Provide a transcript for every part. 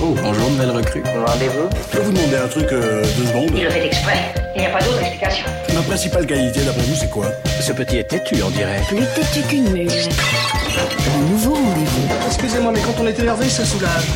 Oh, bonjour, nouvelle recrue. Rendez-vous Je peux vous demander un truc euh, deux secondes Il le fait exprès. Il n'y a pas d'autre explication. Ma principale qualité, d'après vous, c'est quoi Ce petit est têtu, on dirait. Plus têtu qu'une mule. Le nouveau rendez-vous. Excusez-moi, mais quand on est énervé, ça soulage.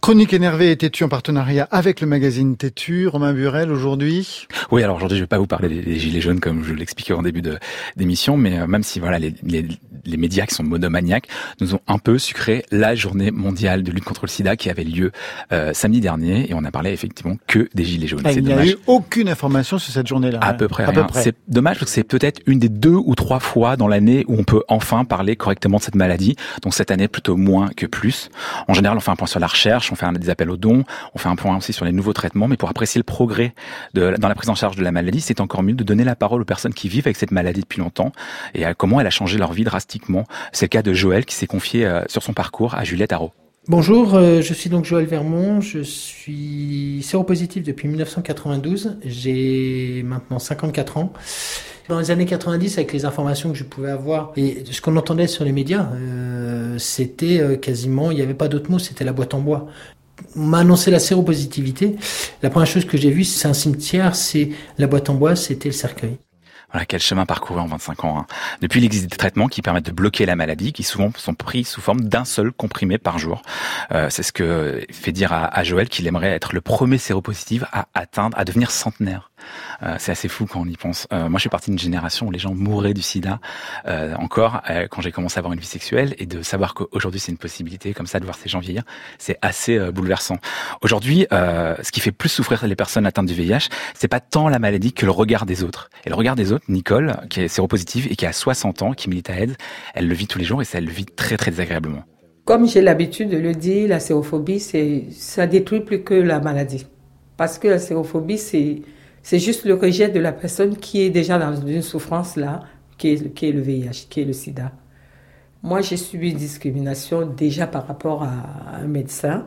Chronique énervée et têtue en partenariat avec le magazine Têtu. Romain Burel, aujourd'hui. Oui, alors aujourd'hui, je vais pas vous parler des, des gilets jaunes comme je l'expliquais en début de- d'émission, mais euh, même si voilà les, les, les médias qui sont monomaniaques nous ont un peu sucré la journée mondiale de lutte contre le sida qui avait lieu euh, samedi dernier et on a parlé effectivement que des gilets jaunes. Ah, il n'y a eu aucune information sur cette journée-là. À peu près À rien. peu près. C'est dommage parce que c'est peut-être une des deux ou trois fois dans l'année où on peut enfin parler correctement de cette maladie. Donc cette année plutôt moins que plus. En général, on fait un point sur la recherche, on fait un, des appels aux dons, on fait un point aussi sur les nouveaux traitements. Mais pour apprécier le progrès de, dans la prise en charge de la maladie, c'est encore mieux de donner la parole aux personnes qui vivent avec cette maladie depuis longtemps et à comment elle a changé leur vie drastiquement? C'est le cas de Joël qui s'est confié euh, sur son parcours à Juliette Arrault. Bonjour, euh, je suis donc Joël Vermont, je suis séropositif depuis 1992, j'ai maintenant 54 ans. Dans les années 90, avec les informations que je pouvais avoir et ce qu'on entendait sur les médias, euh, c'était euh, quasiment, il n'y avait pas d'autre mot, c'était la boîte en bois. On m'a annoncé la séropositivité. La première chose que j'ai vue, c'est un cimetière, c'est la boîte en bois, c'était le cercueil. Voilà, quel chemin parcouru en 25 ans. hein. Depuis, il existe des traitements qui permettent de bloquer la maladie, qui souvent sont pris sous forme d'un seul comprimé par jour. Euh, c'est ce que fait dire à, à Joël qu'il aimerait être le premier séropositif à atteindre, à devenir centenaire. Euh, c'est assez fou quand on y pense. Euh, moi, je suis partie d'une génération où les gens mouraient du sida euh, encore quand j'ai commencé à avoir une vie sexuelle et de savoir qu'aujourd'hui c'est une possibilité comme ça de voir ces gens vieillir, c'est assez bouleversant. Aujourd'hui, ce qui fait plus souffrir les personnes atteintes du VIH, c'est pas tant la maladie que le regard des autres. Et le regard des autres, Nicole, qui est séropositive et qui a 60 ans, qui milite à aide, elle le vit tous les jours et ça elle le vit très très désagréablement. Comme j'ai l'habitude de le dire, la sérophobie, ça détruit plus que la maladie. Parce que la sérophobie, c'est, c'est juste le rejet de la personne qui est déjà dans une souffrance là, qui est, le VIH, qui est le sida. Moi, j'ai subi une discrimination déjà par rapport à un médecin.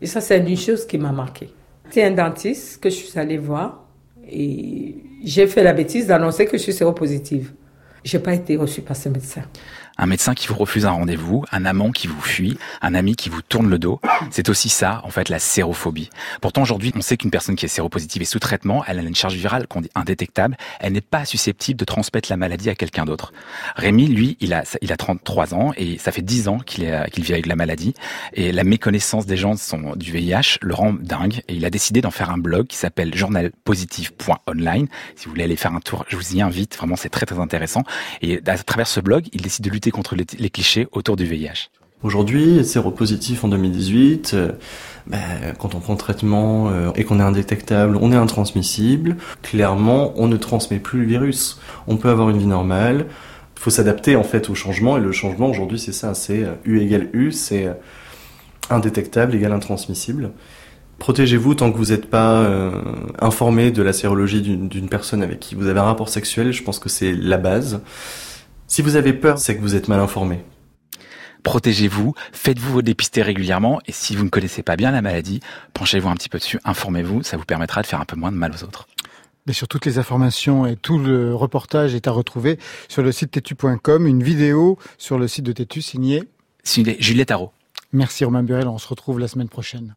Et ça, c'est une chose qui m'a marqué. C'est un dentiste que je suis allée voir et j'ai fait la bêtise d'annoncer que je suis séropositive. J'ai pas été reçue par ce médecin. Un médecin qui vous refuse un rendez-vous, un amant qui vous fuit, un ami qui vous tourne le dos, c'est aussi ça, en fait, la sérophobie. Pourtant, aujourd'hui, on sait qu'une personne qui est séropositive est sous traitement, elle a une charge virale qu'on dit indétectable, elle n'est pas susceptible de transmettre la maladie à quelqu'un d'autre. Rémi, lui, il a, il a 33 ans et ça fait 10 ans qu'il qu'il vit avec la maladie et la méconnaissance des gens du VIH le rend dingue et il a décidé d'en faire un blog qui s'appelle journalpositif.online. Si vous voulez aller faire un tour, je vous y invite, vraiment, c'est très très intéressant. Et à travers ce blog, il décide de lutter contre les, clichés autour du VIH. Aujourd'hui, séropositif en 2018, euh, ben, quand on prend traitement euh, et qu'on est indétectable, on est intransmissible. Clairement, on ne transmet plus le virus. On peut avoir une vie normale. Il faut s'adapter en fait au changement et le changement aujourd'hui c'est ça, c'est euh, U égale U, c'est indétectable égale intransmissible. Protégez-vous tant que vous n'êtes pas informé de la sérologie d'une personne avec qui vous avez un rapport sexuel. Je pense que c'est la base. Si vous avez peur, c'est que vous êtes mal informé. Protégez-vous, faites-vous vos dépistés régulièrement et si vous ne connaissez pas bien la maladie, penchez-vous un petit peu dessus, informez-vous, ça vous permettra de faire un peu moins de mal aux autres. Bien sûr, toutes les informations et tout le reportage est à retrouver sur le site tétu.com, une vidéo sur le site de Tétu signée Signée Juliette Arrault. Merci Romain Burel, on se retrouve la semaine prochaine.